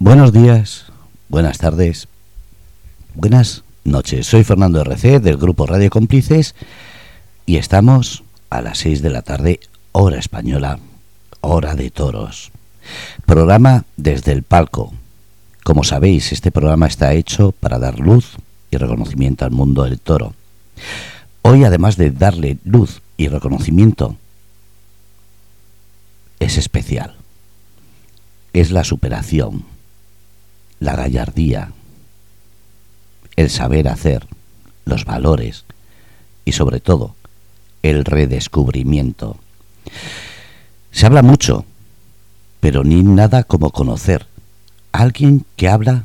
Buenos días, buenas tardes, buenas noches. Soy Fernando RC del grupo Radio Cómplices y estamos a las 6 de la tarde, hora española, hora de toros. Programa desde el palco. Como sabéis, este programa está hecho para dar luz y reconocimiento al mundo del toro. Hoy, además de darle luz y reconocimiento, es especial. Es la superación, la gallardía, el saber hacer, los valores y sobre todo el redescubrimiento. Se habla mucho, pero ni nada como conocer a alguien que habla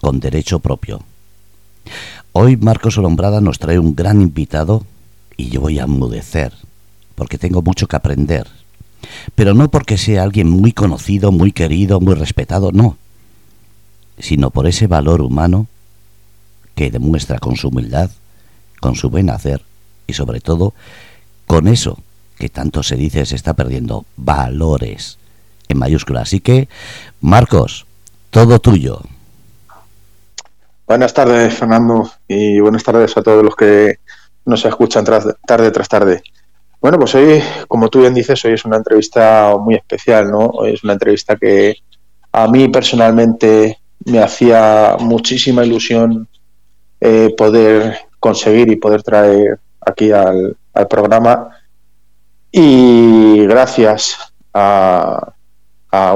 con derecho propio. Hoy Marcos Olombrada nos trae un gran invitado y yo voy a enmudecer, porque tengo mucho que aprender. Pero no porque sea alguien muy conocido, muy querido, muy respetado, no, sino por ese valor humano que demuestra con su humildad, con su buen hacer y sobre todo con eso que tanto se dice se está perdiendo, valores en mayúsculas. Así que, Marcos, todo tuyo. Buenas tardes, Fernando, y buenas tardes a todos los que nos escuchan tarde tras tarde. Bueno, pues hoy, como tú bien dices, hoy es una entrevista muy especial, ¿no? Hoy es una entrevista que a mí personalmente me hacía muchísima ilusión eh, poder conseguir y poder traer aquí al, programa. Y gracias a,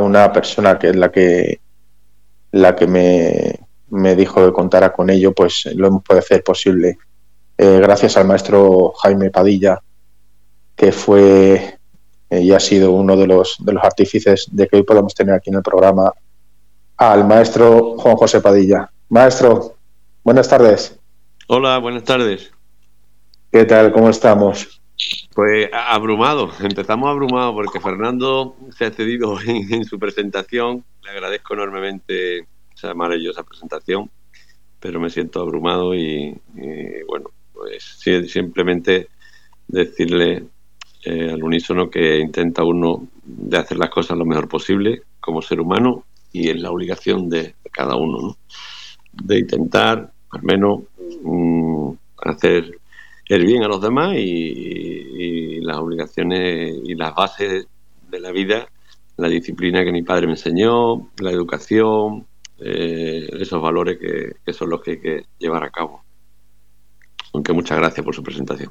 una persona que es la que la que me, me dijo que contara con ello, pues lo hemos podido hacer posible. Eh, gracias al maestro Jaime Padilla, que fue eh, y ha sido uno de los, de los artífices de que hoy podamos tener aquí en el programa al maestro Juan José Padilla. Maestro, buenas tardes. Hola, buenas tardes. ¿Qué tal? ¿Cómo estamos? Pues abrumado, empezamos abrumado porque Fernando se ha cedido en su presentación. Le agradezco enormemente esa maravillosa presentación, pero me siento abrumado y, bueno, pues simplemente decirle eh, al unísono que intenta uno de hacer las cosas lo mejor posible como ser humano y es la obligación de, cada uno, ¿no? de intentar al menos mm, hacer el bien a los demás y, las obligaciones y las bases de la vida, la disciplina que mi padre me enseñó, la educación, eh, esos valores que, son los que hay que llevar a cabo. Aunque muchas gracias por su presentación.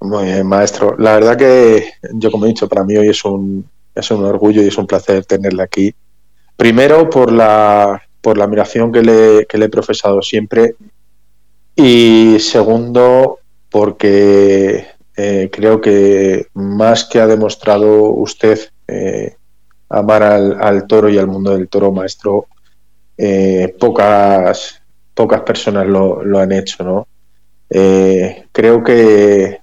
Muy bien, maestro. La verdad que yo, como he dicho, para mí hoy es un, es un orgullo y es un placer tenerle aquí. Primero, por la, por la admiración que le, que le he profesado siempre. Y segundo, porque eh, creo que más que ha demostrado usted eh, amar al, toro y al mundo del toro, maestro, eh, pocas, pocas personas lo, lo han hecho, ¿no? Creo que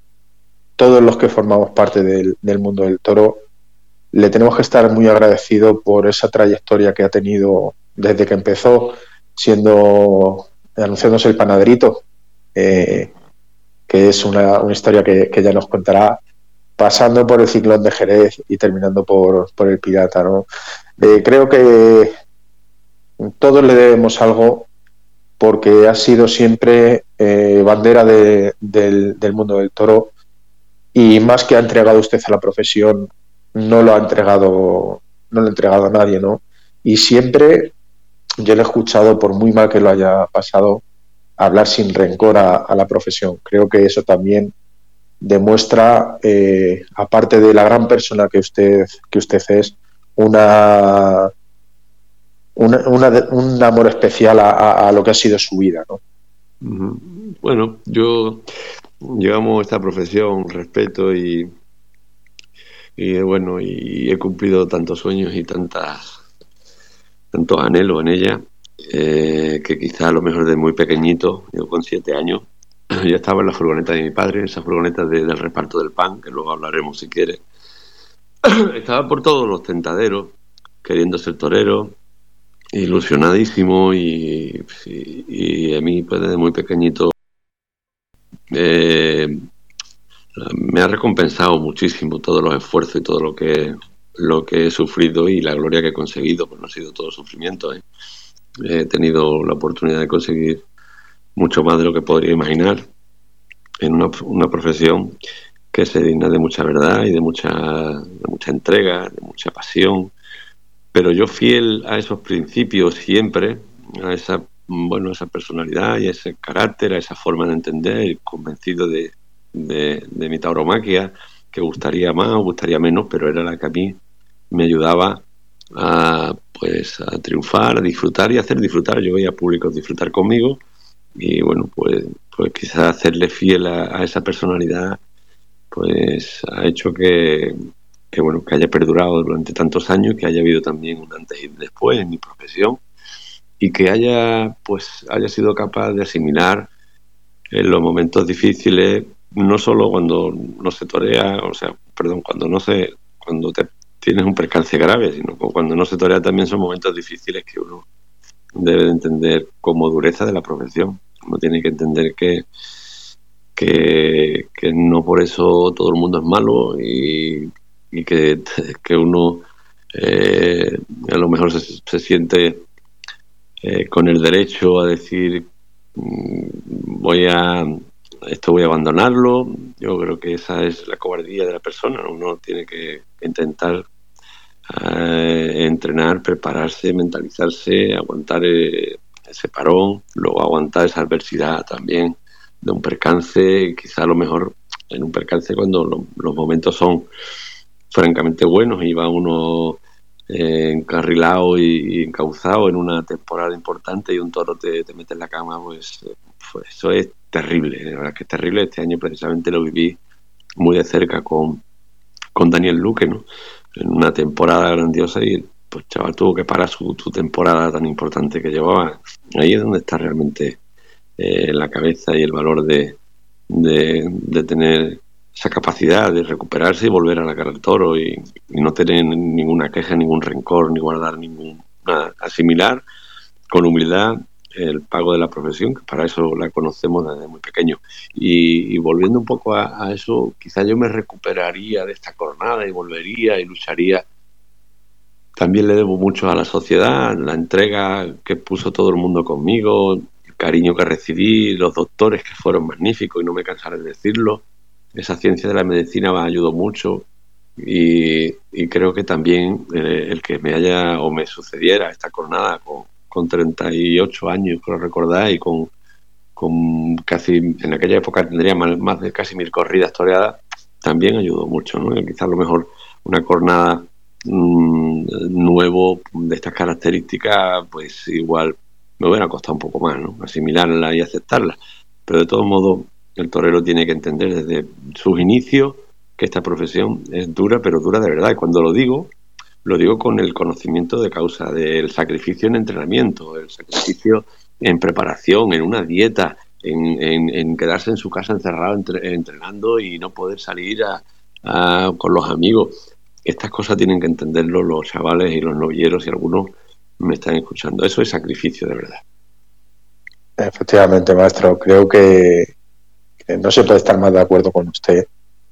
todos los que formamos parte del, mundo del toro le tenemos que estar muy agradecidos por esa trayectoria que ha tenido desde que empezó siendo anunciándose el panaderito, eh, que es una, historia que, ya nos contará pasando por el ciclón de Jerez y terminando por, el pirata. Eh, creo que todos le debemos algo porque ha sido siempre eh, bandera de, del, del, mundo del toro y más que ha entregado usted a la profesión, no lo ha entregado, no lo ha entregado a nadie, ¿no? Y siempre yo le he escuchado, por muy mal que lo haya pasado, hablar sin rencor a, a la profesión. Creo que eso también demuestra, eh, aparte de la gran persona que usted, que usted es, una, un amor especial a, lo que ha sido su vida. ¿no? Bueno, yo llevamos esta profesión, respeto y, y bueno, y he cumplido tantos sueños y tantas tantos anhelos en ella, eh, que quizá a lo mejor de muy pequeñito, yo con siete años, yo estaba en la furgoneta de mi padre, esa furgoneta del reparto del pan, que luego hablaremos si quiere. estaba por todos los tentaderos, queriendo ser torero, ilusionadísimo y, a mí pues desde muy pequeñito eh, me ha recompensado muchísimo todos los esfuerzos y todo lo que lo que he sufrido y la gloria que he conseguido, pues no ha sido todo sufrimiento. ¿eh? He tenido la oportunidad de conseguir mucho más de lo que podría imaginar en una, profesión que se digna de mucha verdad y de mucha, mucha entrega, de mucha pasión. Pero yo fiel a esos principios siempre, a esa, bueno, esa personalidad y a ese carácter, a esa forma de entender, convencido de, de, mi tauromaquia, que gustaría más o gustaría menos, pero era la que a mí me ayudaba a pues a triunfar, a disfrutar y a hacer disfrutar. Yo veía públicos disfrutar conmigo y bueno, pues, pues quizás hacerle fiel a, esa personalidad pues ha hecho que, que, bueno que haya perdurado durante tantos años, que haya habido también un antes y después en mi profesión y que haya pues haya sido capaz de asimilar en los momentos difíciles no solo cuando no se torea, o sea, perdón, cuando no se, cuando te tienes un percance grave, sino cuando no se torea también son momentos difíciles que uno debe de entender como dureza de la profesión. Uno tiene que entender que, que, no por eso todo el mundo es malo y, que, que, uno eh, a lo mejor se, se siente eh, con el derecho a decir mm, voy a esto voy a abandonarlo. Yo creo que esa es la cobardía de la persona. Uno tiene que intentar eh, entrenar, prepararse, mentalizarse, aguantar eh, ese parón, luego aguantar esa adversidad también de un percance, quizá a lo mejor en un percance cuando los momentos son francamente buenos y va uno eh, encarrilado y, encauzado en una temporada importante y un toro te, te mete en la cama, pues, pues eso es terrible, la verdad que terrible. Este año precisamente lo viví muy de cerca con, con Daniel Luque, ¿no? En una temporada grandiosa y pues chaval tuvo que parar su, temporada tan importante que llevaba. Ahí es donde está realmente eh, la cabeza y el valor de, de, tener esa capacidad de recuperarse y volver a la cara del toro y, no tener ninguna queja, ningún rencor, ni guardar ningún. Asimilar con humildad el pago de la profesión, que para eso la conocemos desde muy pequeño. Y, volviendo un poco a, eso, quizá yo me recuperaría de esta jornada y volvería y lucharía. También le debo mucho a la sociedad, la entrega que puso todo el mundo conmigo, el cariño que recibí, los doctores que fueron magníficos y no me cansaré de decirlo. Esa ciencia de la medicina me ayudó mucho y, creo que también eh, el que me haya o me sucediera esta jornada con, con 38 años, creo recordar, y con, casi, en aquella época tendría más, de casi mil corridas toreadas, también ayudó mucho, ¿no? Quizás a lo mejor una cornada mm, nuevo de estas características, pues igual me hubiera costado un poco más, ¿no? Asimilarla y aceptarla. Pero de todos modos, el torero tiene que entender desde sus inicios que esta profesión es dura, pero dura de verdad. Y cuando lo digo, lo digo con el conocimiento de causa del sacrificio en entrenamiento, el sacrificio en preparación, en una dieta, en, quedarse en su casa encerrado entrenando y no poder salir con los amigos. Estas cosas tienen que entenderlo los chavales y los novilleros y algunos me están escuchando. Eso es sacrificio de verdad. Efectivamente, maestro. Creo que, no se puede estar más de acuerdo con usted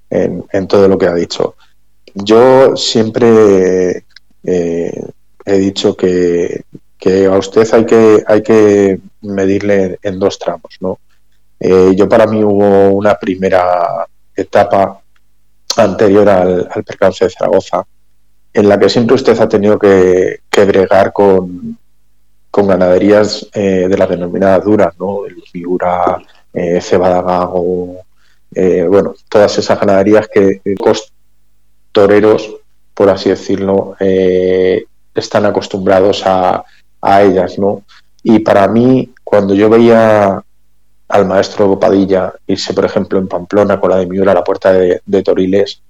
en, en todo lo que ha dicho. Yo siempre eh, he dicho que, a usted hay que, hay que medirle en dos tramos. ¿no? Eh, yo para mí hubo una primera etapa anterior al, percance de Zaragoza en la que siempre usted ha tenido que, bregar con, con ganaderías eh, de las denominadas duras, ¿no? El Figura, eh, Cebada Gago, bueno, todas esas ganaderías que, toreros, por así decirlo, eh, están acostumbrados a, ellas, ¿no? Y para mí, cuando yo veía al maestro Padilla irse, por ejemplo, en Pamplona con la de Miura a la puerta de, Toriles,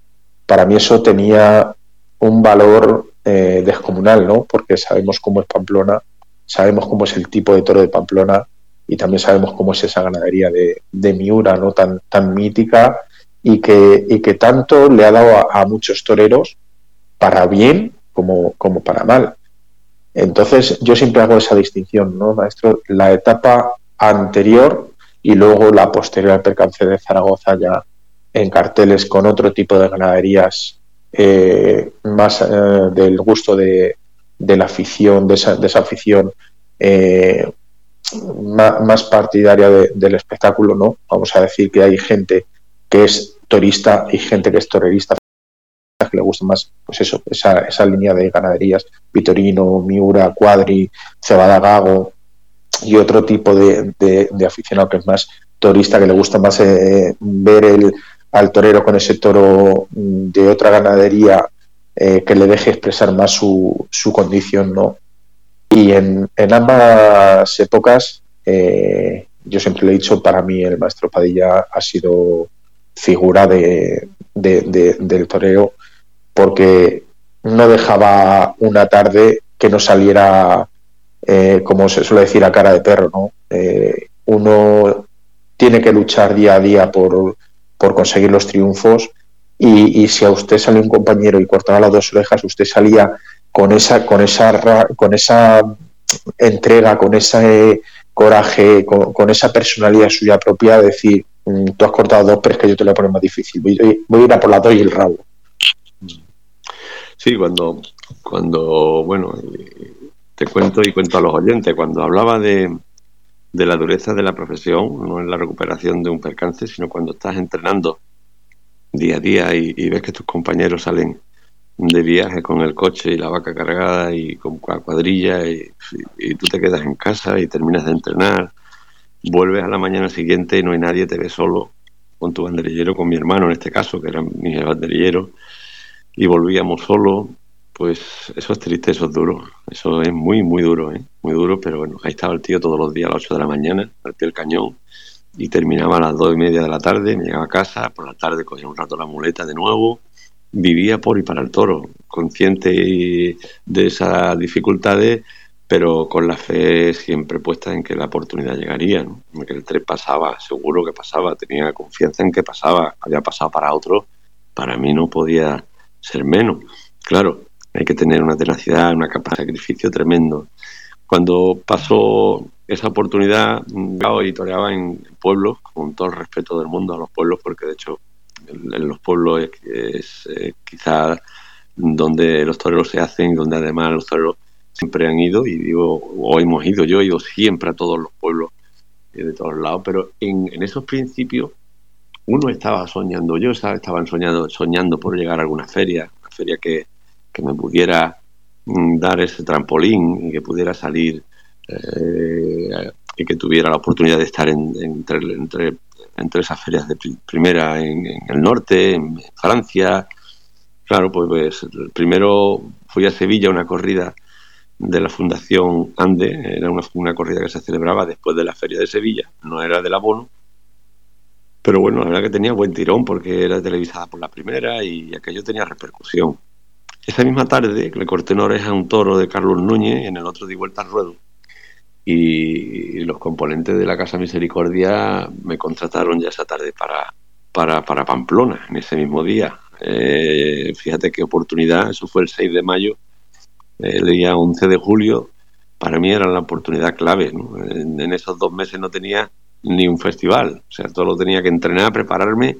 para mí eso tenía un valor eh, descomunal, ¿no? Porque sabemos cómo es Pamplona, sabemos cómo es el tipo de toro de Pamplona y también sabemos cómo es esa ganadería de, de Miura, ¿no? Tan, tan mítica y que, y que tanto le ha dado a, muchos toreros para bien como, como para mal. Entonces yo siempre hago esa distinción, ¿no, maestro? La etapa anterior y luego la posterior al percance de Zaragoza ya en carteles con otro tipo de ganaderías eh, más del gusto de, la afición, de esa, de esa afición más, partidaria del espectáculo, ¿no? Vamos a decir que hay gente que es torista y gente que es torerista que le gusta más, pues eso, esa, esa línea de ganaderías, Vitorino, Miura, Cuadri, Cebada Gago y otro tipo de, de, aficionado que es más torista, que le gusta más eh, ver el, al torero con ese toro de otra ganadería eh, que le deje expresar más su, su condición, ¿no? Y en, en ambas épocas, eh, yo siempre le he dicho, para mí el maestro Padilla ha sido figura de, del toreo porque no dejaba una tarde que no saliera, eh, como se suele decir, a cara de perro. ¿no? Eh, uno tiene que luchar día a día por, por conseguir los triunfos y, si a usted sale un compañero y cortaba las dos orejas, usted salía con esa, con esa, con esa entrega, con ese coraje, con, esa personalidad suya propia, decir, tú has cortado dos, pero es que yo te lo voy a poner más difícil. Voy, voy a ir a por las dos y el rabo. Sí, cuando, cuando, bueno, te cuento y cuento a los oyentes, cuando hablaba de, de la dureza de la profesión, no en la recuperación de un percance, sino cuando estás entrenando día a día y, ves que tus compañeros salen de viaje con el coche y la vaca cargada y con cuadrilla y, y, tú te quedas en casa y terminas de entrenar, vuelves a la mañana siguiente y no hay nadie, te ves solo con tu banderillero, con mi hermano en este caso, que era mi banderillero, y volvíamos solo, pues eso es triste, eso es duro, eso es muy, muy duro, ¿eh? muy duro, pero bueno, ahí estaba el tío todos los días a las 8 de la mañana, al pie del cañón, y terminaba a las dos y media de la tarde, me llegaba a casa, por la tarde cogía un rato la muleta de nuevo, vivía por y para el toro, consciente de esas dificultades, pero con la fe siempre puesta en que la oportunidad llegaría, ¿no? que el tren pasaba, seguro que pasaba, tenía confianza en que pasaba, había pasado para otro, para mí no podía ser menos. Claro, hay que tener una tenacidad, una capacidad de sacrificio tremendo. Cuando pasó esa oportunidad, yo editoreaba en pueblos, con todo el respeto del mundo a los pueblos, porque de hecho en los pueblos es, eh, quizás donde los toreros se hacen, donde además los toreros siempre han ido, y digo, o hemos ido, yo he ido siempre a todos los pueblos de todos lados, pero en, en esos principios uno estaba soñando, yo estaba, estaban soñando, soñando por llegar a alguna feria, una feria que, me pudiera mm, dar ese trampolín y que pudiera salir eh, y que tuviera la oportunidad de estar entre, entre, entre, esas ferias de primera en, el norte, en Francia. Claro, pues, pues, primero fui a Sevilla una corrida de la Fundación Ande, era una, una corrida que se celebraba después de la feria de Sevilla, no era del abono, pero bueno, la verdad que tenía buen tirón porque era televisada por la primera y aquello tenía repercusión. Esa misma tarde le corté una oreja a un toro de Carlos Núñez y en el otro di vuelta al ruedo. Y los componentes de la Casa Misericordia me contrataron ya esa tarde para, para, para Pamplona, en ese mismo día. Eh, fíjate qué oportunidad, eso fue el 6 de mayo, el día 11 de julio, para mí era la oportunidad clave. en, esos dos meses no tenía ni un festival. O sea, todo lo tenía que entrenar, prepararme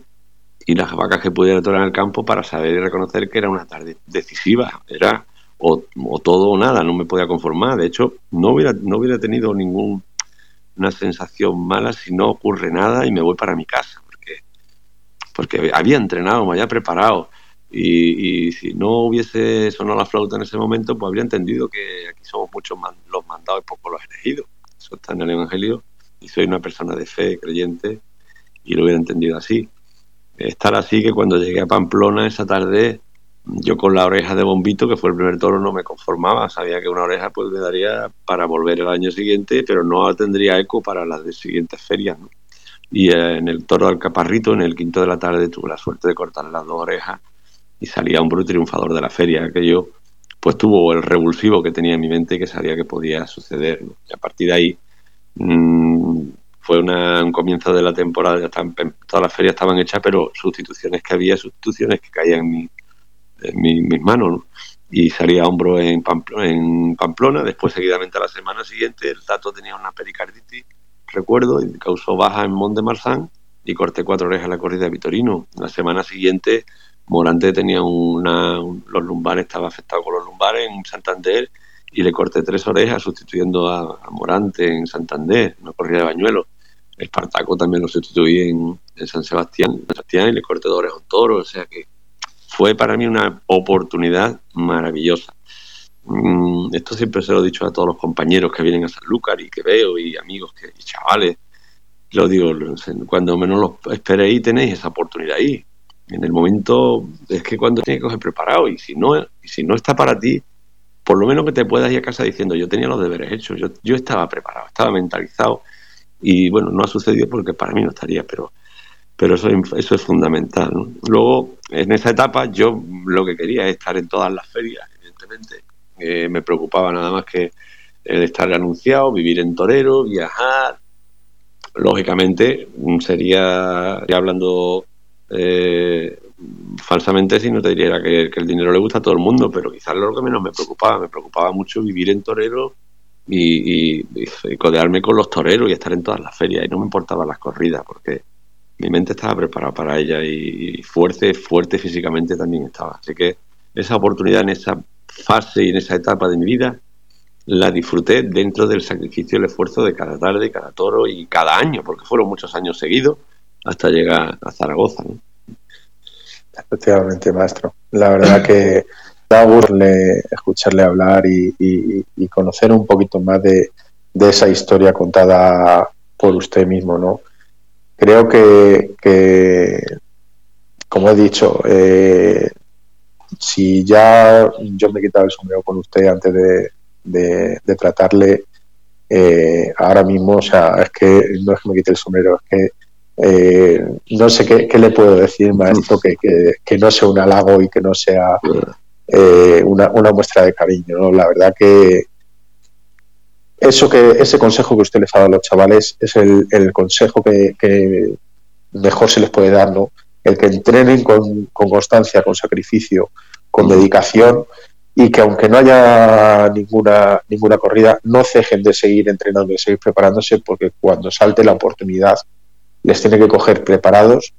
y las vacas que pudiera tocar en el campo para saber y reconocer que era una tarde decisiva. Era o, todo o nada, no me podía conformar. De hecho, no hubiera, no hubiera tenido ninguna sensación mala si no ocurre nada y me voy para mi casa. Porque, porque había entrenado, me había preparado. Y, si no hubiese sonado la flauta en ese momento, pues habría entendido que aquí somos muchos los mandados y pocos los elegidos. Eso está en el Evangelio y soy una persona de fe, creyente, y lo hubiera entendido así. Estar así que cuando llegué a Pamplona esa tarde, yo con la oreja de bombito, que fue el primer toro, no me conformaba. Sabía que una oreja pues me daría para volver el año siguiente, pero no tendría eco para las de siguientes ferias. Y eh, en el toro del Caparrito, en el quinto de la tarde, tuve la suerte de cortar las dos orejas y salía un bruto triunfador de la feria. yo pues tuvo el revulsivo que tenía en mi mente que sabía que podía suceder. Y a partir de ahí Mm, fue un comienzo de la temporada, todas las ferias estaban hechas, pero sustituciones que había, sustituciones que caían en, mis manos. Y salía a hombro en Pamplona, en Pamplona, después seguidamente a la semana siguiente el Tato tenía una pericarditis, recuerdo, y causó baja en Mont de Marsan y corté cuatro orejas a la corrida de Vitorino. La semana siguiente Morante tenía una, los lumbares, estaba afectado con los lumbares en Santander y le corté tres orejas sustituyendo a, Morante en Santander, una corrida de bañuelos. El Espartaco también lo sustituí en, San Sebastián, y le corté dos orejas a un toro, o sea que fue para mí una oportunidad maravillosa. Mm, esto siempre se lo he dicho a todos los compañeros que vienen a Sanlúcar y que veo y amigos que, y chavales. Lo digo, cuando menos lo esperéis tenéis esa oportunidad ahí. En el momento es que cuando tienes que coger preparado y si no, si no está para ti, por lo menos que te puedas ir a casa diciendo yo tenía los deberes hechos, yo, yo estaba preparado, estaba mentalizado y bueno, no ha sucedido porque para mí no estaría, pero pero eso, eso es fundamental. Luego, en esa etapa, yo lo que quería es estar en todas las ferias, evidentemente. Eh, me preocupaba nada más que el estar anunciado, vivir en Torero, viajar. Lógicamente, sería, hablando eh, falsamente, si no te diría que, el dinero le gusta a todo el mundo, pero quizás lo que menos me preocupaba. Me preocupaba mucho vivir en Torero y, codearme con los toreros y estar en todas las ferias. Y no me importaban las corridas, porque mi mente estaba preparada para ella y, fuerte, fuerte físicamente también estaba. Así que esa oportunidad en esa fase y en esa etapa de mi vida la disfruté dentro del sacrificio y el esfuerzo de cada tarde, cada toro y cada año, porque fueron muchos años seguidos hasta llegar a Zaragoza. Efectivamente, maestro. La verdad que da gusto escucharle hablar y, conocer un poquito más de, de esa historia contada por usted mismo, ¿no? creo que, como he dicho, eh, si ya yo me he quitado el sombrero con usted antes de, tratarle, eh, ahora mismo, o sea, es que no es que me quite el sombrero, es que eh, no sé qué, le puedo decir, maestro, que, que, no sea un halago y que no sea una, una, muestra de cariño. La verdad que, eso que ese consejo que usted les ha dado a los chavales es el, consejo que, mejor se les puede dar, ¿no? El que entrenen con, constancia, con sacrificio, con dedicación y que aunque no haya ninguna ninguna corrida, no cejen de seguir entrenando, de seguir preparándose, porque cuando salte la oportunidad les tiene que coger preparados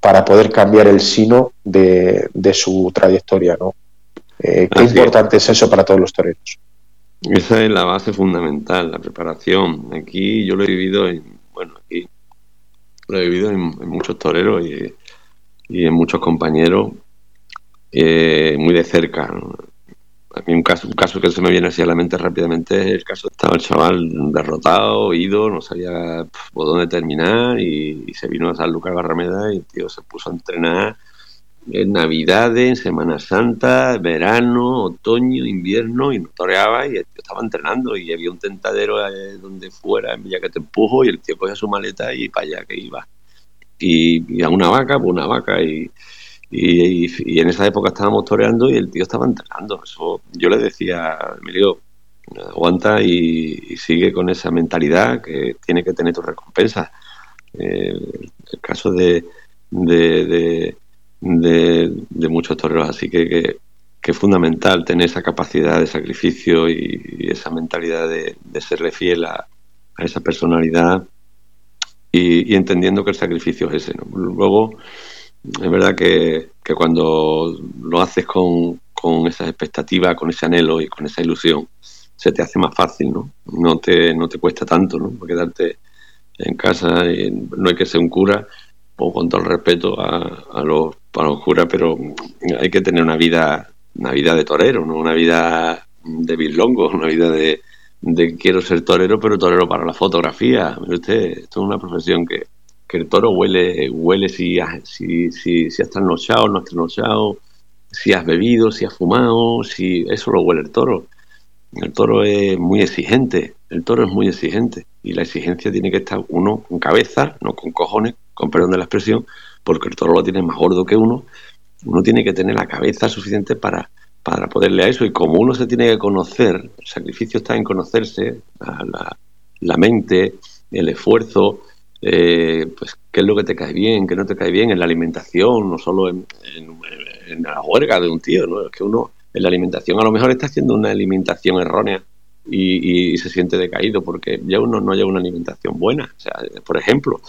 para poder cambiar el sino de, su trayectoria, ¿no? Eh, qué importante es eso para todos los toreros. Esa es la base fundamental, la preparación. Aquí yo lo he vivido en, bueno, aquí lo he vivido en, muchos toreros y, en muchos compañeros eh, muy de cerca. A mí un caso, un caso que se me viene así a la mente rápidamente es el caso estaba el chaval derrotado, ido, no sabía por dónde terminar y, se vino a San Lucas Barrameda y tío se puso a entrenar en Navidades, Semana Santa, verano, otoño, invierno, y no toreaba y el tío estaba entrenando y había un tentadero donde fuera, en Villa que te empujo, y el tío cogía su maleta y para allá que iba. Y, a una vaca, pues una vaca, y, y, en esa época estábamos toreando y el tío estaba entrenando. Eso yo le decía, Emilio, aguanta y, sigue con esa mentalidad que tiene que tener tu recompensa. Eh, el caso de, de muchos toreros. Así que, que, es fundamental tener esa capacidad de sacrificio y, esa mentalidad de, serle fiel a, esa personalidad y, entendiendo que el sacrificio es ese. Luego, es verdad que, que cuando lo haces con, con esa expectativa, con ese anhelo y con esa ilusión, se te hace más fácil, ¿no? No te, no te cuesta tanto, ¿no? Quedarte en casa, y no hay que ser un cura, o con todo el respeto a, los, a los curas, pero hay que tener una vida, una vida de torero, ¿no? una vida de bilongo, una vida de, quiero ser torero, pero torero para la fotografía. usted, esto es una profesión que, que el toro huele, huele si, si, si, si has trasnochado, no has trasnochado, si has bebido, si has fumado, si eso lo huele el toro. El toro es muy exigente, el toro es muy exigente y la exigencia tiene que estar uno con cabeza, no con cojones, con perdón de la expresión, porque el toro lo tiene más gordo que uno. Uno tiene que tener la cabeza suficiente para, para poderle a eso y como uno se tiene que conocer, el sacrificio está en conocerse, la, mente, el esfuerzo, eh, pues qué es lo que te cae bien, qué no te cae bien en la alimentación, no solo en, en la huelga de un tío, ¿no? es que uno en la alimentación a lo mejor está haciendo una alimentación errónea y, se siente decaído porque ya uno no lleva una alimentación buena. O sea, por ejemplo,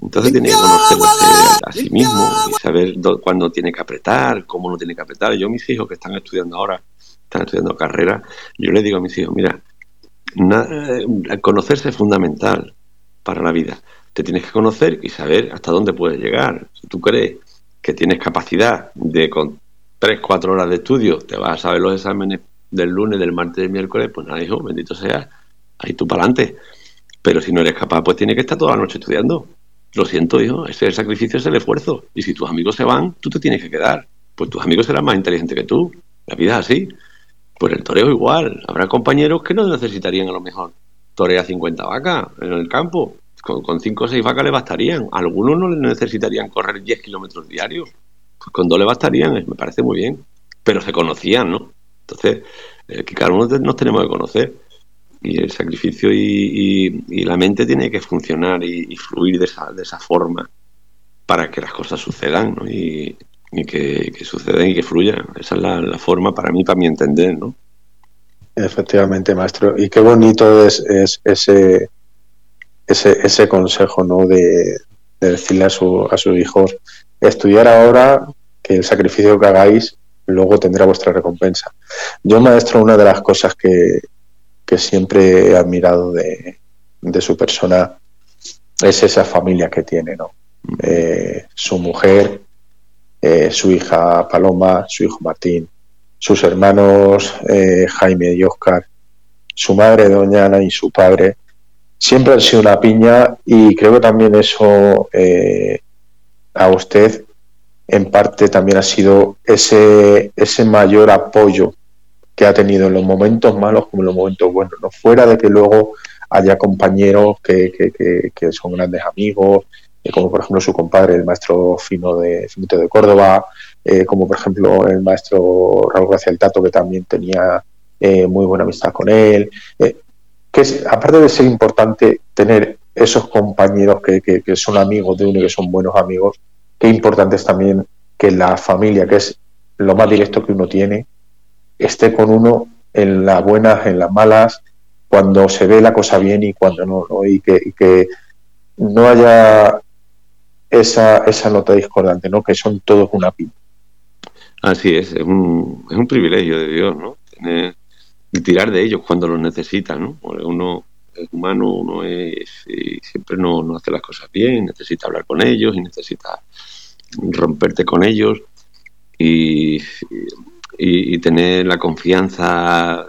Entonces tiene que conocerse a sí mismo y saber cuándo tiene que apretar, cómo no tiene que apretar. Yo mis hijos que están estudiando ahora, están estudiando carrera, yo les digo a mis hijos, mira, eh, conocerse es fundamental para la vida. Te tienes que conocer y saber hasta dónde puedes llegar. Si tú crees que tienes capacidad de con 3, 4 horas de estudio, te vas a saber los exámenes del lunes, del martes, del miércoles, pues nada, hijo, bendito sea, ahí tú para adelante. Pero si no eres capaz, pues tienes que estar toda la noche estudiando. Lo siento, hijo, ese el sacrificio, es el esfuerzo. Y si tus amigos se van, tú te tienes que quedar. Pues tus amigos serán más inteligentes que tú. La vida es así. Pues el toreo igual. Habrá compañeros que no necesitarían a lo mejor torear 50 vacas en el campo. Con, 5 o 6 vacas le bastarían. Algunos no necesitarían correr 10 kilómetros diarios. Pues con dos le bastarían, me parece muy bien. Pero se conocían, ¿no? Entonces, eh, que cada uno nos tenemos que conocer y el sacrificio y, la mente tiene que funcionar y, fluir de esa, de esa forma para que las cosas sucedan ¿no? y, que, sucedan y que fluyan. Esa es la, forma para mí, para mi entender. ¿no? Efectivamente, maestro. Y qué bonito es, ese, ese, ese consejo ¿no? de, decirle a, su, a sus hijos, estudiar ahora, que el sacrificio que hagáis luego tendrá vuestra recompensa. Yo, maestro, una de las cosas que, que siempre he admirado de, su persona es esa familia que tiene, ¿no? Eh, su mujer, eh, su hija Paloma, su hijo Martín, sus hermanos eh, Jaime y Oscar, su madre Doña Ana y su padre, siempre han sido una piña y creo que también eso a usted en parte también ha sido ese, ese mayor apoyo que ha tenido en los momentos malos como en los momentos buenos, no fuera de que luego haya compañeros que, que, son grandes amigos, eh, como por ejemplo su compadre, el maestro Fino de Finito de Córdoba, eh, como por ejemplo el maestro Raúl García el Tato, que también tenía eh, muy buena amistad con él. Que es, aparte de ser importante tener esos compañeros que, que son amigos de uno y que son buenos amigos, qué importante es también que la familia, que es lo más directo que uno tiene, esté con uno en las buenas, en las malas, cuando se ve la cosa bien y cuando no, Y, que, no haya esa, esa nota discordante, ¿no? Que son todos una pipa. Así es, es un, es un privilegio de Dios, ¿no? Tener, y tirar de ellos cuando los necesitan, ¿no? Uno es humano, uno es y siempre no, no hace las cosas bien, necesita hablar con ellos y necesita romperte con ellos y, y, tener la confianza,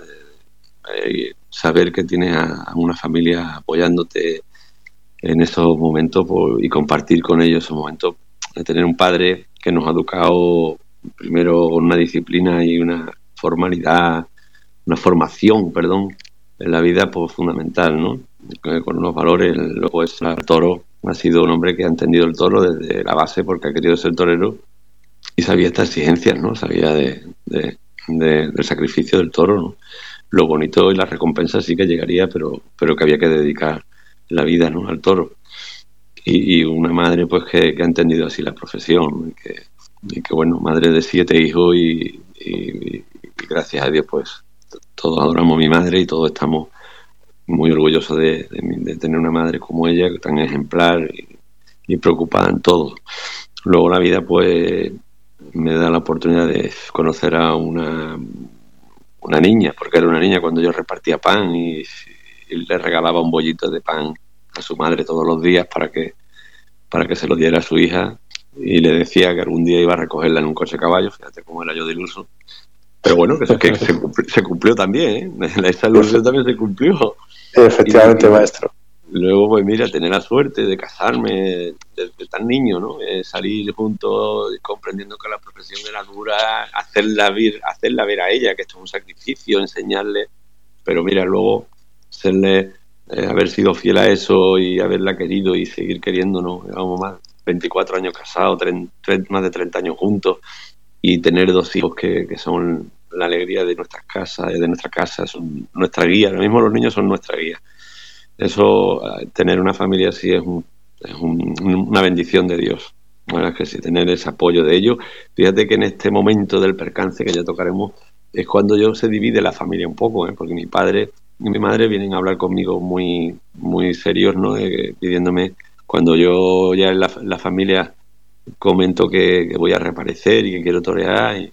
eh, saber que tienes a, una familia apoyándote en esos momentos y compartir con ellos esos momentos. De tener un padre que nos ha educado primero una disciplina y una formalidad, una formación, perdón, en la vida pues fundamental, ¿no? Con unos valores, luego es el toro, ha sido un hombre que ha entendido el toro desde la base porque ha querido ser torero y sabía estas exigencias, ¿no? Sabía de, del sacrificio del toro, ¿no? Lo bonito y la recompensa sí que llegaría, pero, pero que había que dedicar la vida, ¿no? Al toro. Y, una madre, pues, que, ha entendido así la profesión, que bueno, madre de siete hijos y, gracias a Dios, pues, todos adoramos a mi madre y todos estamos muy orgullosos de, tener una madre como ella, tan ejemplar y, preocupada en todo. Luego la vida, pues, me da la oportunidad de conocer a una, una niña, porque era una niña cuando yo repartía pan y, le regalaba un bollito de pan a su madre todos los días para que, para que se lo diera a su hija y le decía que algún día iba a recogerla en un coche caballo, fíjate cómo era yo de iluso. Pero bueno, que, que se, cumplió, también, ¿eh? esa ilusión también se cumplió. Efectivamente, maestro. Luego, pues mira, tener la suerte de casarme desde tan niño, ¿no? Eh, salir juntos comprendiendo que la profesión era dura, hacerla ver, hacerla ver a ella que esto es un sacrificio, enseñarle, pero mira, luego serle, eh, haber sido fiel a eso y haberla querido y seguir queriéndonos, llevamos más 24 años casados, más de 30 años juntos y tener dos hijos que, son la alegría de nuestras casas, de nuestra casa, son nuestra guía, ahora mismo los niños son nuestra guía eso, eh, tener una familia así es, una bendición de Dios. Bueno, es que sí, tener ese apoyo de ellos. Fíjate que en este momento del percance que ya tocaremos, es cuando yo se divide la familia un poco, ¿eh? porque mi padre y mi madre vienen a hablar conmigo muy, muy serios, ¿no? pidiéndome cuando yo ya en la, familia comento que, voy a reaparecer y que quiero torear, y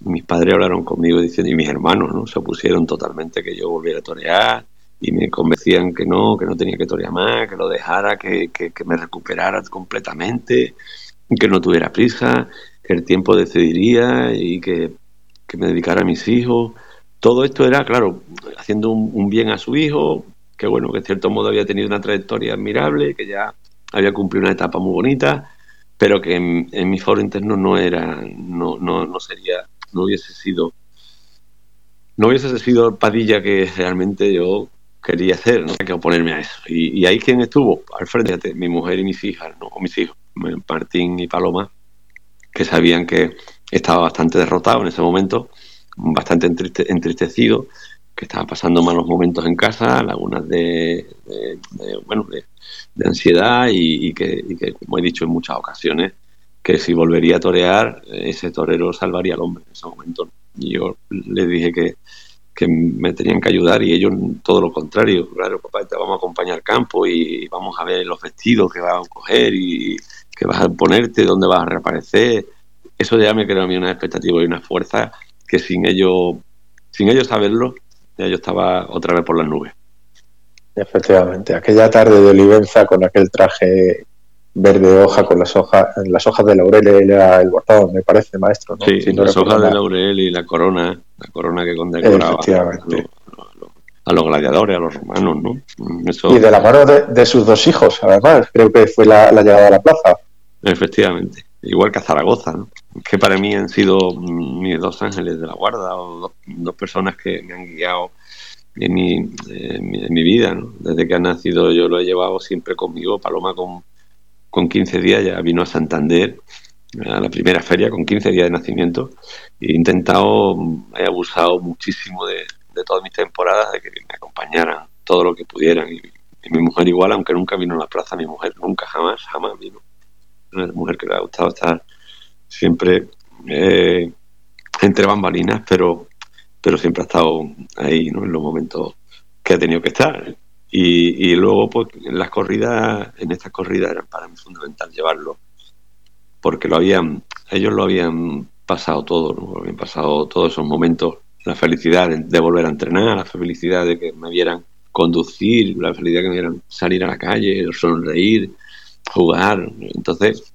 mis padres hablaron conmigo diciendo, y mis hermanos, ¿no? Se opusieron totalmente que yo volviera a torear y me convencían que no, que no tenía que torear más, que lo dejara, que, que, me recuperara completamente, que no tuviera prisa, que el tiempo decidiría y que, que me dedicara a mis hijos. Todo esto era, claro, haciendo un, bien a su hijo, que bueno, que en cierto modo había tenido una trayectoria admirable, que ya había cumplido una etapa muy bonita, pero que en, mi foro interno no era, no, no, no sería, no hubiese sido, no hubiese sido Padilla que realmente yo quería hacer, no hay que oponerme a eso. Y, ahí quien estuvo al frente, mi mujer y mis hijas, ¿no? o mis hijos, Martín y Paloma, que sabían que estaba bastante derrotado en ese momento, bastante entristecido, que estaba pasando malos momentos en casa, lagunas de, bueno, de, ansiedad y, que, como he dicho en muchas ocasiones, que si volvería a torear, ese torero salvaría al hombre en ese momento. Y yo les dije que, que me tenían que ayudar y ellos todo lo contrario. Claro, papá, te vamos a acompañar al campo y vamos a ver los vestidos que vas a coger y que vas a ponerte, dónde vas a reaparecer. Eso ya me creó a mí una expectativa y una fuerza que sin ellos, sin ellos saberlo, ya yo estaba otra vez por las nubes. Efectivamente, aquella tarde de Olivenza con aquel traje verde hoja con las hojas, las hojas de laurel era el bordado, me parece, maestro. Sí, las hojas de laurel y la corona, la corona que condecoraba a los, gladiadores, a los romanos, ¿no? Y de la mano de, sus dos hijos, además, creo que fue la, llegada a la plaza. Efectivamente, igual que a Zaragoza, ¿no? que para mí han sido mis dos ángeles de la guarda o dos, personas que me han guiado en mi, en mi, vida. ¿no? Desde que ha nacido yo lo he llevado siempre conmigo. Paloma con con 15 días ya vino a Santander a la primera feria con 15 días de nacimiento he intentado, he abusado muchísimo de, todas mis temporadas de que me acompañaran todo lo que pudieran y, mi mujer igual, aunque nunca vino a la plaza, mi mujer nunca, jamás, jamás vino. Una mujer que le ha gustado estar siempre eh, entre bambalinas, pero, pero siempre ha estado ahí ¿no? en los momentos que ha tenido que estar. Y, luego, pues, en las corridas, en estas corridas era para mí fundamental llevarlo, porque lo habían, ellos lo habían pasado todo, ¿no? habían pasado todos esos momentos, la felicidad de volver a entrenar, la felicidad de que me vieran conducir, la felicidad de que me vieran salir a la calle, sonreír, jugar. Entonces,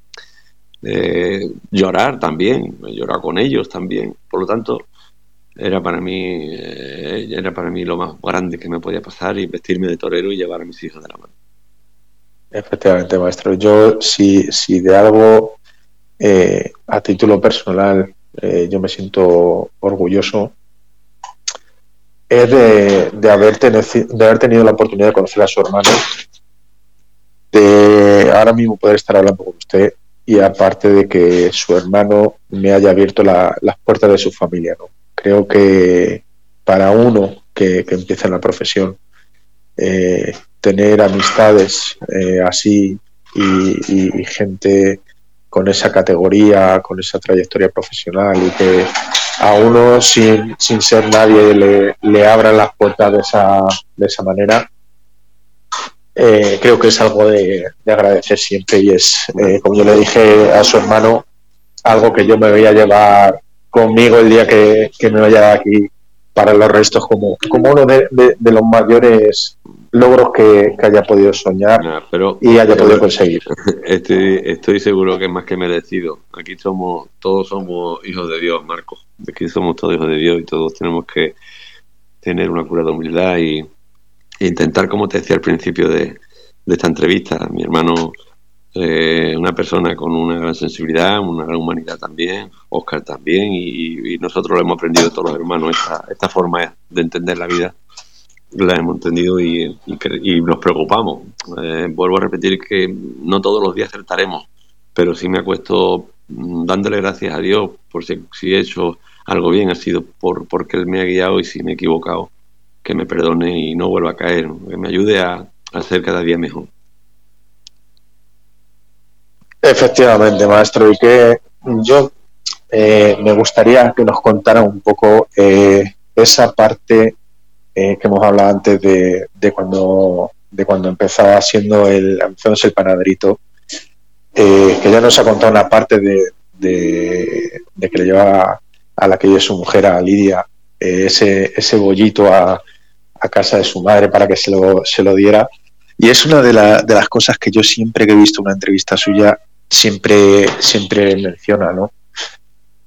eh, llorar también, llorar con ellos también. Por lo tanto, era para mí eh, era para mí lo más grande que me podía pasar y vestirme de torero y llevar a mis hijos de la mano. Efectivamente, maestro. Yo, si, si de algo eh, a título personal eh, yo me siento orgulloso, es de, de, haber de haber tenido la oportunidad de conocer a su hermano, de ahora mismo poder estar hablando con usted y aparte de que su hermano me haya abierto las puertas de su familia. ¿no? Creo que para uno que, empieza en la profesión, eh, tener amistades eh, así y, gente con esa categoría, con esa trayectoria profesional y que a uno sin, sin ser nadie le, le abran las puertas de esa, de esa manera, eh, creo que es algo de, agradecer siempre y es, como yo le dije a su hermano, algo que yo me voy a llevar conmigo el día que, me vaya de aquí para los restos como, como uno de, los mayores logros que, haya podido soñar y haya podido conseguir. Estoy, estoy seguro que es más que merecido. Aquí somos, todos somos hijos de Dios, Marco. Aquí somos todos hijos de Dios y todos tenemos que tener una cura de humildad y, e intentar, como te decía al principio de, esta entrevista, mi hermano eh, una persona con una gran sensibilidad, una gran humanidad también, Oscar también, y, nosotros lo hemos aprendido todos los hermanos, esta, esta forma de entender la vida la hemos entendido y, nos preocupamos. Eh, vuelvo a repetir que no todos los días acertaremos, pero sí me acuesto mm, dándole gracias a Dios por si, he hecho algo bien, ha sido por porque Él me ha guiado y si me he equivocado, que me perdone y no vuelva a caer, que me ayude a, ser cada día mejor. Efectivamente, maestro, y que yo eh, me gustaría que nos contara un poco eh, esa parte eh, que hemos hablado antes de, cuando de cuando empezaba siendo el, el que ya nos ha contado una parte de, de, que le llevaba a la que es su mujer, a Lidia, ese, ese bollito a, a, casa de su madre para que se lo, se lo diera. Y es una de, de las cosas que yo siempre que he visto una entrevista suya, siempre, siempre menciona, ¿no?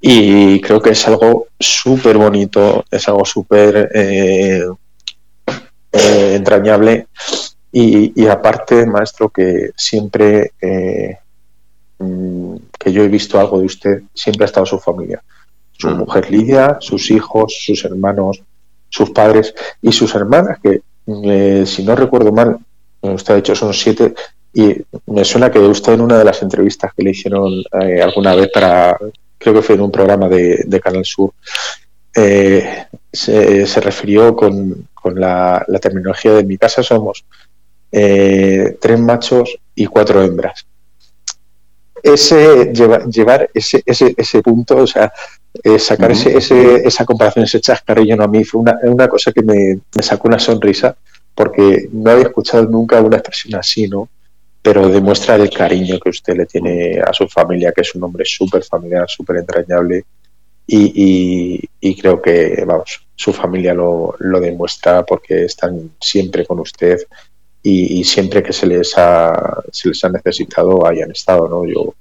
Y creo que es algo súper bonito, es algo súper eh, eh, entrañable. Y, aparte, maestro, que siempre eh, mm, que yo he visto algo de usted, siempre ha estado su familia. Su mm. mujer Lidia, sus hijos, sus hermanos, sus padres y sus hermanas, que si no recuerdo mal, usted ha dicho son siete, y me suena que usted en una de las entrevistas que le hicieron alguna vez para creo que fue en un programa de, Canal Sur, eh, se, refirió con, la, terminología de mi casa somos eh, tres machos y cuatro hembras. Ese llevar ese, ese, ese punto, o sea, eh, sacar ese, esa comparación, ese chascarrillo a mí fue una, una cosa que me, me, sacó una sonrisa porque no había escuchado nunca una expresión así, ¿no? pero demuestra el cariño que usted le tiene a su familia, que es un hombre súper familiar, súper entrañable. Y, creo que, vamos, su familia lo, demuestra porque están siempre con usted y, siempre que se les, ha, se les ha necesitado hayan estado, ¿no? Yo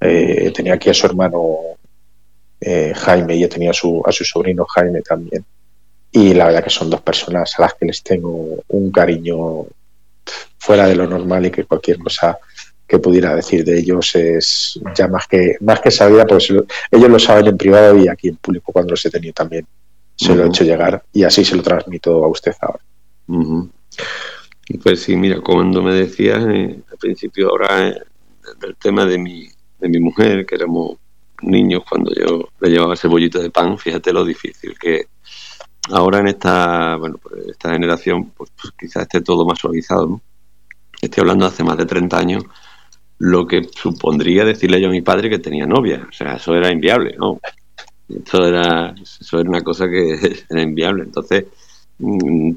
eh, tenía aquí a su hermano eh, Jaime y he tenido a su, a su sobrino Jaime también. Y la verdad que son dos personas a las que les tengo un cariño fuera de lo normal y que cualquier cosa que pudiera decir de ellos es ya más que más que sabida, pues ellos lo saben en privado y aquí en público cuando los he tenido también se lo he hecho llegar y así se lo transmito a usted ahora. Pues sí, mira, cuando me decías eh, al principio ahora eh, del tema de mi, de mi mujer, que éramos niños cuando yo le llevaba ese bollito de pan, fíjate lo difícil que ahora en esta, bueno, pues esta generación, pues, pues quizás esté todo más suavizado, estoy hablando de hace más de 30 años, lo que supondría decirle yo a mi padre que tenía novia. O sea, eso era inviable, ¿no? Eso era, eso era una cosa que era inviable. Entonces, mm,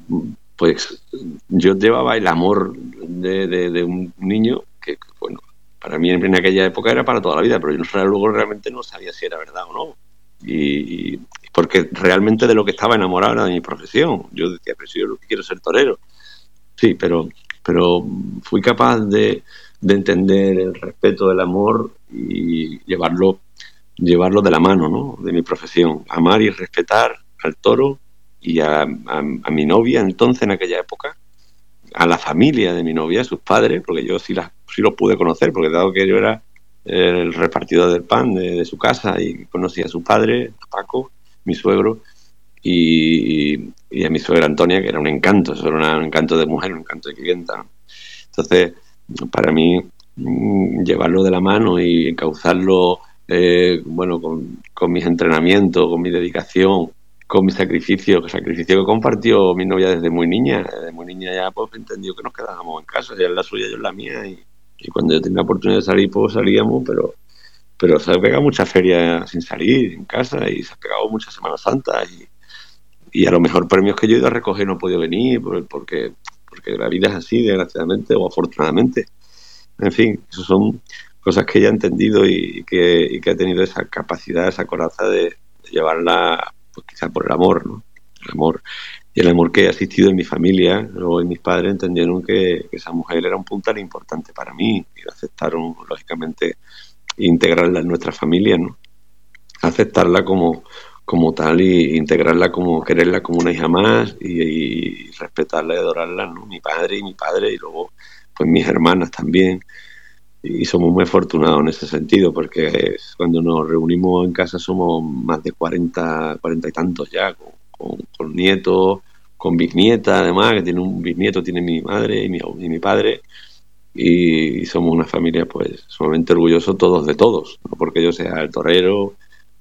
pues yo llevaba el amor de, un niño que, bueno, para mí en aquella época era para toda la vida, pero yo luego realmente no sabía si era verdad o no. Y, porque realmente de lo que estaba enamorado era de mi profesión. Yo decía, pero si yo quiero ser torero. Sí, pero pero fui capaz de, entender el respeto del amor y llevarlo, llevarlo de la mano, ¿no? De mi profesión. Amar y respetar al toro y a, mi novia entonces en aquella época, a la familia de mi novia, sus padres, porque yo sí, las, sí los pude conocer, porque dado que yo era el repartidor del pan de, su casa y conocí a su padre, Paco, mi suegro, y, a mi suegra Antonia, que era un encanto, eso era un encanto de mujer, un encanto de clienta. Entonces, para mí, mm, llevarlo de la mano y encauzarlo eh, bueno, con, mis entrenamientos, con mi dedicación, con mi sacrificio, sacrificio que compartió mi novia desde muy niña. Desde muy niña ya pues entendió que nos quedábamos en casa, ella es la suya, yo es la mía. Y, cuando yo tenía la oportunidad de salir, pues salíamos, pero pero se ha pegado muchas ferias sin salir en casa y se ha pegado muchas Semanas Santas y, y a lo mejor premios que yo he ido a recoger no he podido venir porque, porque la vida es así, desgraciadamente o afortunadamente. En fin, eso son cosas que ella ha entendido y que, ha tenido esa capacidad, esa coraza de, llevarla, pues quizá por el amor, ¿no? El amor. Y el amor que he asistido en mi familia, luego en mis padres entendieron que, esa mujer era un puntal importante para mí y aceptaron, lógicamente, integrarla en nuestra familia, ¿no? Aceptarla como, como tal y integrarla como quererla como una hija más y, respetarla y adorarla, ¿no? Mi padre y mi padre y luego pues mis hermanas también y somos muy afortunados en ese sentido porque cuando nos reunimos en casa somos más de 40, 40 y tantos ya con, con, nietos, con bisnieta además, que tiene un bisnieto, tiene mi madre y mi, y mi padre y, somos una familia pues sumamente orgullosos todos de todos, no porque yo sea el torero,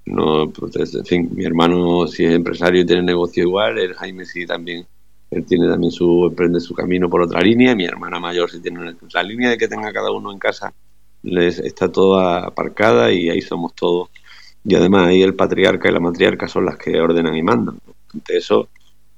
no, pues, en fin, mi hermano si es empresario y tiene negocio igual, el Jaime sí también, él tiene también su, emprende su camino por otra línea, mi hermana mayor sí tiene la línea de que tenga cada uno en casa, les está toda aparcada y ahí somos todos. Y además ahí el patriarca y la matriarca son las que ordenan y mandan. Ante eso,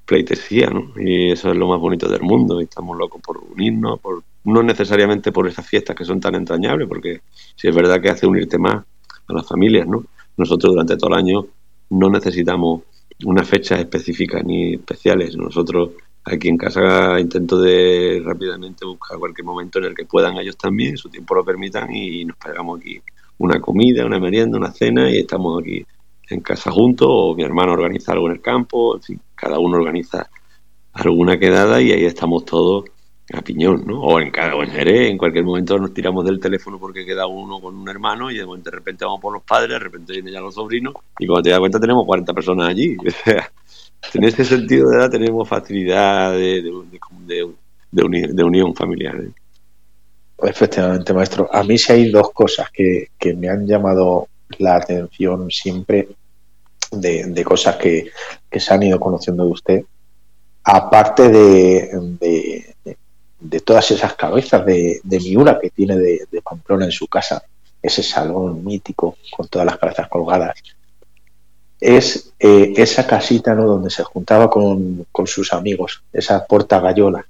pleitesía, ¿no? Y eso es lo más bonito del mundo. Y estamos locos por unirnos, por no necesariamente por esas fiestas que son tan entrañables, porque si es verdad que hace unirte más a las familias, ¿no? Nosotros durante todo el año no necesitamos unas fechas específicas ni especiales. Nosotros aquí en casa intento de rápidamente buscar cualquier momento en el que puedan ellos también, su tiempo lo permitan y nos pegamos aquí una comida, una merienda, una cena y estamos aquí en casa juntos o mi hermano organiza algo en el campo, en fin, cada uno organiza alguna quedada y ahí estamos todos a piñón, ¿no? O en, o en Jerez, en cualquier momento nos tiramos del teléfono porque queda uno con un hermano y de, repente vamos por los padres, de repente vienen ya los sobrinos y cuando te das cuenta tenemos 40 personas allí. en ese sentido de edad tenemos facilidad de, de, unión familiar. ¿eh? Efectivamente, maestro. A mí sí hay dos cosas que, me han llamado la atención siempre de, cosas que, se han ido conociendo de usted, aparte de, de, todas esas cabezas de, de Miura que tiene de, Pamplona en su casa, ese salón mítico con todas las cabezas colgadas, es eh, esa casita ¿no? donde se juntaba con, sus amigos, esa puerta gallola,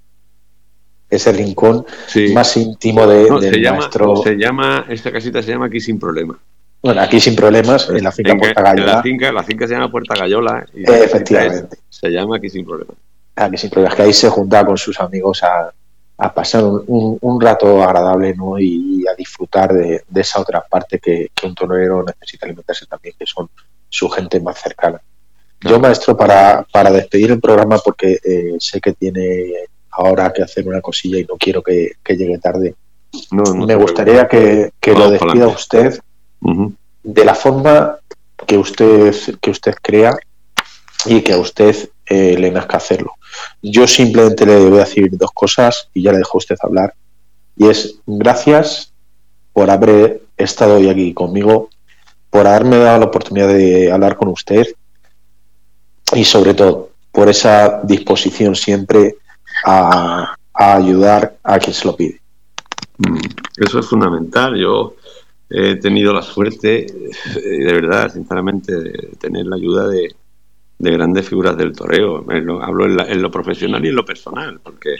ese rincón más íntimo de, del maestro. se llama, esta casita se llama aquí sin problema. Bueno, aquí sin problemas, en la finca Puerta Gallola. la finca, la finca se llama Puerta Gallola. Y Efectivamente. se llama aquí sin problemas. Aquí sin problemas, que ahí se juntaba con sus amigos a, pasar un, rato agradable ¿no? y, a disfrutar de, esa otra parte que, un torero necesita alimentarse también, que son su gente más cercana. Yo, maestro, para, para despedir el programa, porque eh, sé que tiene ahora que hacer una cosilla y no quiero que, llegue tarde, me gustaría que, lo despida usted de la forma que usted, que usted crea y que a usted eh, le nazca hacerlo. Yo simplemente le voy a decir dos cosas y ya le dejo a usted hablar. Y es gracias por haber estado hoy aquí conmigo, por haberme dado la oportunidad de hablar con usted y sobre todo por esa disposición siempre a, ayudar a quien se lo pide. Mm, eso es fundamental. Yo he tenido la suerte, eh, de verdad, sinceramente, de tener la ayuda de, grandes figuras del toreo. Hablo en, lo profesional y en lo personal, porque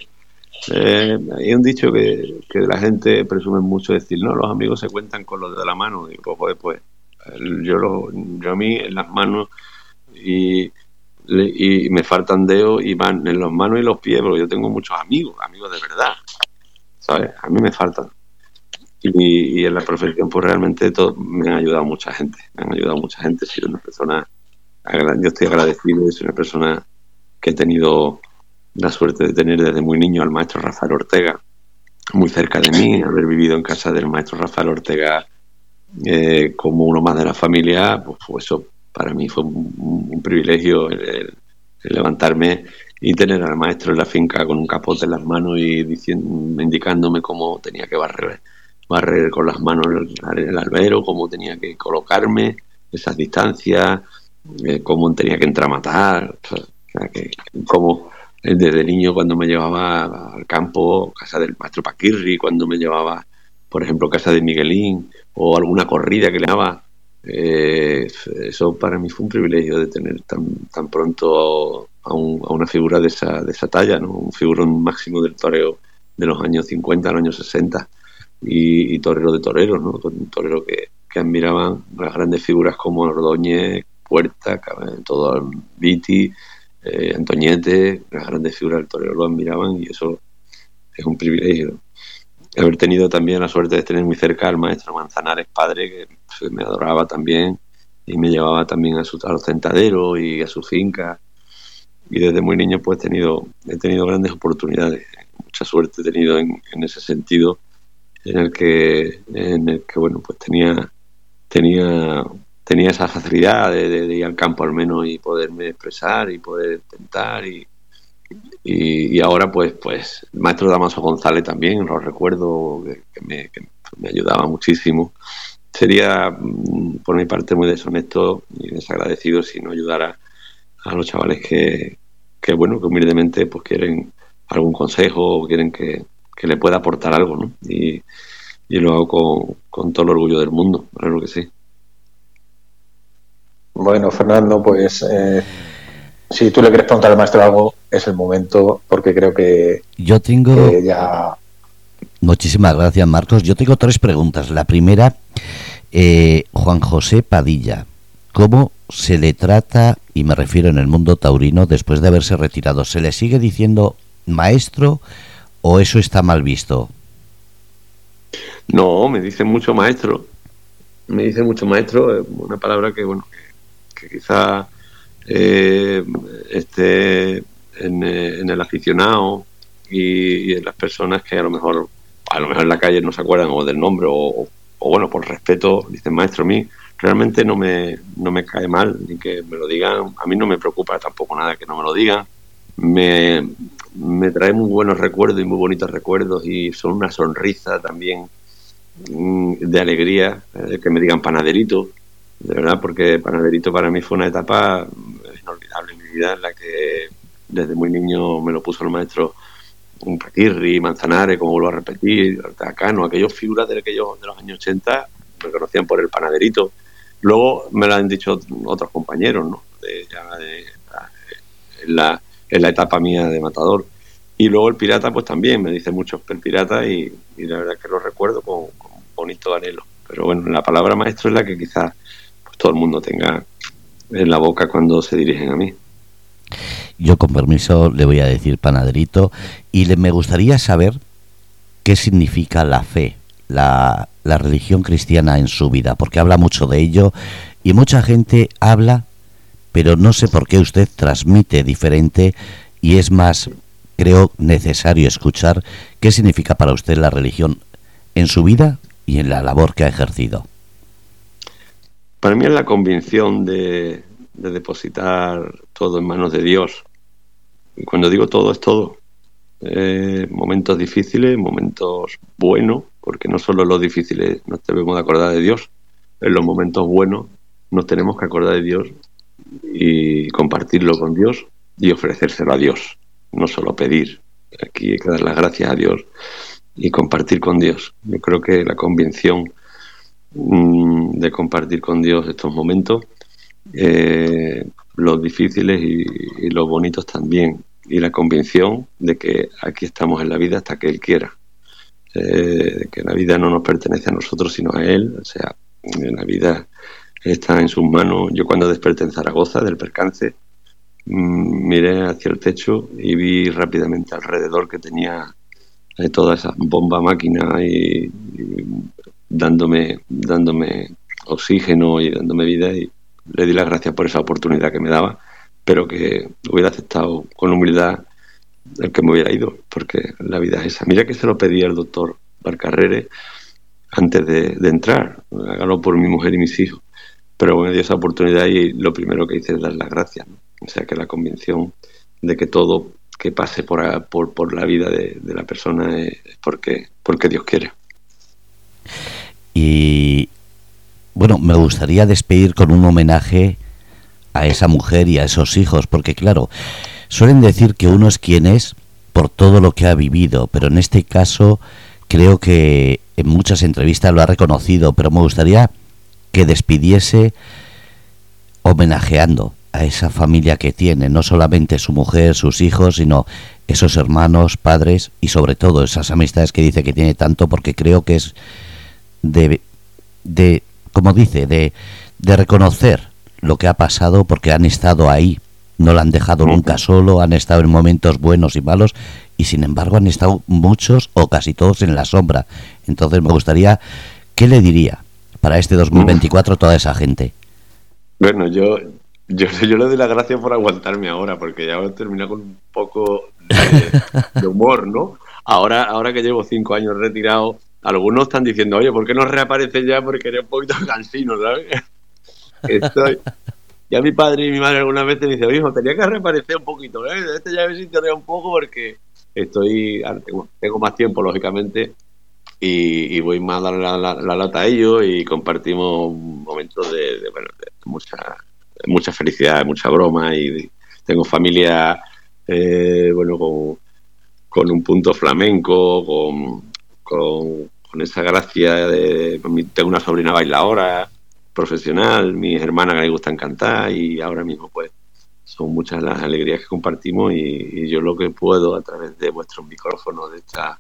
eh, hay un dicho que, la gente presume mucho decir, no, los amigos se cuentan con los de la mano. Y pues, pues yo, lo, yo a mí en las manos y, y me faltan dedos y van en las manos y los pies, porque yo tengo muchos amigos, amigos de verdad. ¿Sabes? A mí me faltan. Y, en la profesión, pues realmente todo, me han ayudado mucha gente. Me han ayudado mucha gente. He sido una persona, yo estoy agradecido, soy una persona que he tenido la suerte de tener desde muy niño al maestro Rafael Ortega muy cerca de mí, haber vivido en casa del maestro Rafael Ortega eh, como uno más de la familia, pues, pues eso para mí fue un, privilegio el, levantarme y tener al maestro en la finca con un capote en las manos y diciendo, indicándome cómo tenía que barrer barrer con las manos en el albero, cómo tenía que colocarme, esas distancias, eh, cómo tenía que entramatar, o sea, que, como desde niño cuando me llevaba al campo, casa del maestro Paquirri, cuando me llevaba, por ejemplo, casa de Miguelín, o alguna corrida que le daba, eh, eso para mí fue un privilegio de tener tan, tan pronto a, una figura de esa, de esa talla, ¿no? un figurón máximo del toreo de los años 50 a los años 60 y, torero de torero, ¿no? Un torero que, admiraban las grandes figuras como Ordóñez, Puerta, todo Viti, eh, Antoñete, las grandes figuras del torero lo admiraban y eso es un privilegio. Haber tenido también la suerte de tener muy cerca al maestro Manzanares, padre, que pues, me adoraba también y me llevaba también a, su, a los y a su finca. Y desde muy niño pues he tenido, he tenido grandes oportunidades, mucha suerte he tenido en, en ese sentido en el que, en el que bueno, pues tenía, tenía, tenía esa facilidad de, ir al campo al menos y poderme expresar y poder tentar y, y, ahora pues pues el maestro Damaso González también lo recuerdo que, me, ayudaba muchísimo sería mm, por mi parte muy deshonesto y desagradecido si no ayudara a los chavales que, que bueno que humildemente pues quieren algún consejo o quieren que, que le pueda aportar algo, ¿no? Y, lo hago con, todo el orgullo del mundo, claro que sí. Bueno, Fernando, pues eh, si tú le quieres preguntar al maestro algo, es el momento, porque creo que, Yo tengo... que ya... Muchísimas gracias, Marcos. Yo tengo tres preguntas. La primera, eh, Juan José Padilla, ¿cómo se le trata, y me refiero en el mundo taurino, después de haberse retirado? ¿Se le sigue diciendo maestro o eso está mal visto? No, me dice mucho maestro. Me dice mucho maestro, eh, una palabra que, bueno, que, que quizá eh, esté en, eh, el aficionado y, en las personas que a lo mejor a lo mejor en la calle no se acuerdan o del nombre o, bueno, por respeto, dicen maestro a mí, realmente no me, no me cae mal ni que me lo digan, a mí no me preocupa tampoco nada que no me lo digan, me, me trae muy buenos recuerdos y muy bonitos recuerdos y son una sonrisa también mm, de alegría eh, que me digan panaderito, de verdad, porque panaderito para mí fue una etapa inolvidable en mi vida en la que desde muy niño me lo puso el maestro un Paquirri, Manzanares, como vuelvo a repetir, Cano, aquellos figuras de, aquellos, de los años 80 me conocían por el panaderito. Luego me lo han dicho otros compañeros, ¿no? De- ya de- en, la, en la etapa mía de matador. Y luego el pirata, pues también me dice mucho el pirata y, y la verdad que lo recuerdo con, con bonito anhelo. Pero bueno, la palabra maestro es la que quizás todo el mundo tenga en la boca cuando se dirigen a mí. Yo con permiso le voy a decir panaderito y le, me gustaría saber qué significa la fe, la, la religión cristiana en su vida, porque habla mucho de ello y mucha gente habla, pero no sé por qué usted transmite diferente y es más, creo, necesario escuchar qué significa para usted la religión en su vida y en la labor que ha ejercido. Para mí es la convicción de, de depositar todo en manos de Dios. Y cuando digo todo, es todo. Eh, momentos difíciles, momentos buenos, porque no solo los difíciles nos debemos de acordar de Dios, en los momentos buenos nos tenemos que acordar de Dios y compartirlo con Dios y ofrecérselo a Dios, no solo pedir. Aquí hay que dar las gracias a Dios y compartir con Dios. Yo creo que la convicción mm, de compartir con Dios estos momentos, eh, los difíciles y, los bonitos también, y la convicción de que aquí estamos en la vida hasta que Él quiera, eh, que la vida no nos pertenece a nosotros sino a Él, o sea, la vida está en sus manos. Yo cuando desperté en Zaragoza del percance, mm, miré hacia el techo y vi rápidamente alrededor que tenía eh, toda esa bomba máquina y dándome, dándome oxígeno y dándome vida y le di las gracias por esa oportunidad que me daba, pero que hubiera aceptado con humildad el que me hubiera ido, porque la vida es esa. Mira que se lo pedí al doctor Barcarrere antes de, de entrar, hágalo por mi mujer y mis hijos, pero me dio esa oportunidad y lo primero que hice es dar las gracias. O sea que la convicción de que todo que pase por, por, por la vida de, de la persona es porque, porque Dios quiere. Y bueno, me gustaría despedir con un homenaje a esa mujer y a esos hijos, porque claro, suelen decir que uno es quien es por todo lo que ha vivido, pero en este caso creo que en muchas entrevistas lo ha reconocido, pero me gustaría que despidiese homenajeando a esa familia que tiene, no solamente su mujer, sus hijos, sino esos hermanos, padres y sobre todo esas amistades que dice que tiene tanto, porque creo que es de, de como dice, de, de reconocer lo que ha pasado porque han estado ahí, no la han dejado nunca solo, han estado en momentos buenos y malos y sin embargo han estado muchos o casi todos en la sombra. Entonces me gustaría, ¿qué le diría para este 2024 a toda esa gente? Bueno, yo, yo, yo le doy las gracias por aguantarme ahora, porque ya terminar con un poco de, de humor, ¿no? Ahora, ahora que llevo cinco años retirado, algunos están diciendo, oye, ¿por qué no reapareces ya? Porque eres un poquito cansino, ¿sabes? Estoy... Ya mi padre y mi madre algunas veces me dicen, hijo, tenía que reaparecer un poquito, ¿eh? Este ya me sintonía un poco porque estoy, ahora tengo, más tiempo, lógicamente, y, voy más a dar la, la- la lata a ellos y compartimos momentos de, de, bueno, de mucha, mucha felicidad, mucha broma y tengo familia, eh, bueno, con, un punto flamenco, con, con esa gracia de... Tengo una sobrina bailadora profesional, mis hermanas que les gustan cantar y ahora mismo pues son muchas las alegrías que compartimos y, yo lo que puedo a través de vuestros micrófonos de esta,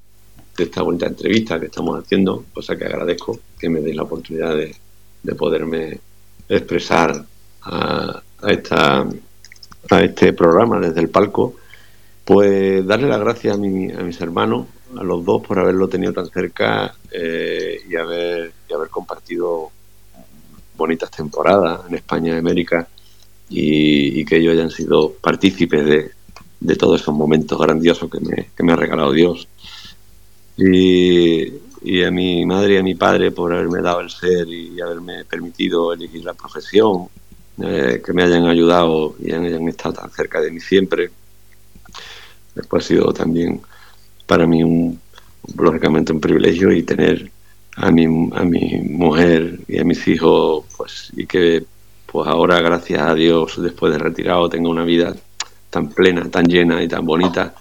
de esta entrevista que estamos haciendo, cosa que agradezco que me deis la oportunidad de, poderme expresar a, esta, a este programa desde el palco, pues darle las gracias a, mi, a mis hermanos, a los dos por haberlo tenido tan cerca eh, y, haber, y haber compartido bonitas temporadas en España y América y, que ellos hayan sido partícipes de, de todos esos momentos grandiosos que me, que me ha regalado Dios. Y, y, a mi madre y a mi padre por haberme dado el ser y haberme permitido elegir la profesión, eh, que me hayan ayudado y hayan estado tan cerca de mí siempre. Después ha sido también para mí un, lógicamente un privilegio y tener a mi, a mi mujer y a mis hijos, pues, y que pues ahora, gracias a Dios, después de retirado, tengo una vida tan plena, tan llena y tan bonita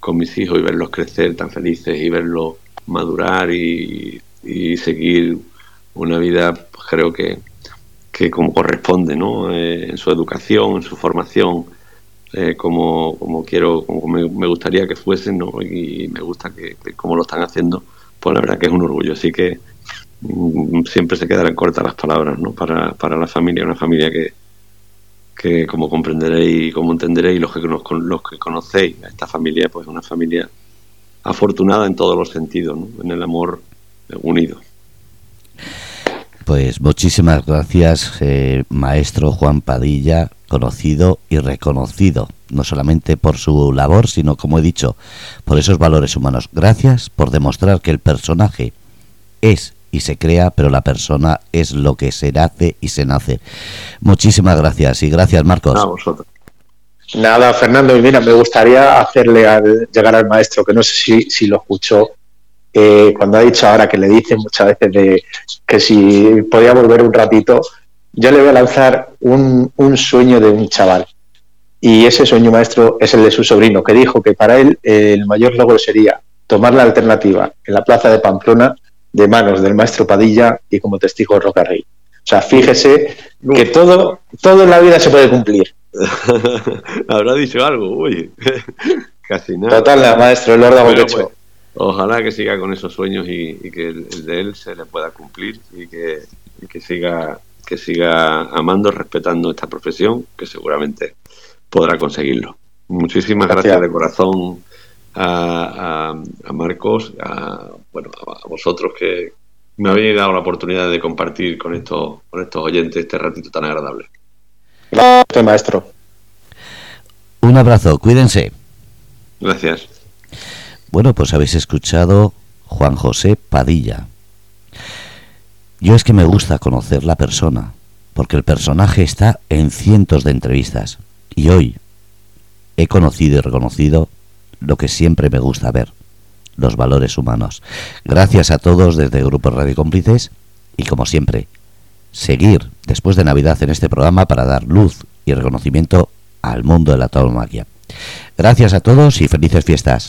con mis hijos y verlos crecer tan felices y verlos madurar y, seguir una vida, pues creo que, que como corresponde, ¿no? Eh, en su educación, en su formación, eh, como, como quiero, como me, gustaría que fuesen, ¿no? Y me gusta que, como lo están haciendo, pues la verdad que es un orgullo. Así que Mm, siempre se quedarán cortas las palabras ¿no? para, para la familia, una familia que, que como comprenderéis y como entenderéis los que, los que conocéis a esta familia, pues una familia afortunada en todos los sentidos, en el amor unido. Pues muchísimas gracias, eh, maestro Juan Padilla, conocido y reconocido, no solamente por su labor, sino, como he dicho, por esos valores humanos. Gracias por demostrar que el personaje es y se crea, pero la persona es lo que se nace y se nace. Muchísimas gracias y gracias Marcos. Nada, Fernando, y mira, me gustaría hacerle llegar al maestro, que no sé si, si lo escuchó, eh, cuando ha dicho ahora que le dicen muchas veces de que si podía volver un ratito, yo le voy a lanzar un, un sueño de un chaval. Y ese sueño maestro es el de su sobrino, que dijo que para él el mayor logro sería tomar la alternativa en la plaza de Pamplona de manos del maestro Padilla y como testigo Rocarrey. O sea, fíjese que todo, todo en la vida se puede cumplir. Habrá dicho algo, uy, casi nada. Total, maestro, el orden pues, Ojalá que siga con esos sueños y, que el, de él se le pueda cumplir y que, que siga que siga amando, respetando esta profesión, que seguramente podrá conseguirlo. Muchísimas gracias de corazón a, Marcos, a, bueno, a vosotros que me habéis dado la oportunidad de compartir con estos, con estos oyentes este ratito tan agradable. Gracias, maestro. Un abrazo, cuídense. Gracias. Bueno, pues habéis escuchado Juan José Padilla. Yo es que me gusta conocer la persona, porque el personaje está en cientos de entrevistas. Y hoy he conocido y reconocido lo que siempre me gusta ver, los valores humanos. Gracias a todos desde Grupo Radio Cómplices y como siempre, seguir después de Navidad en este programa para dar luz y reconocimiento al mundo de la tauromaquia. Gracias a todos y felices fiestas.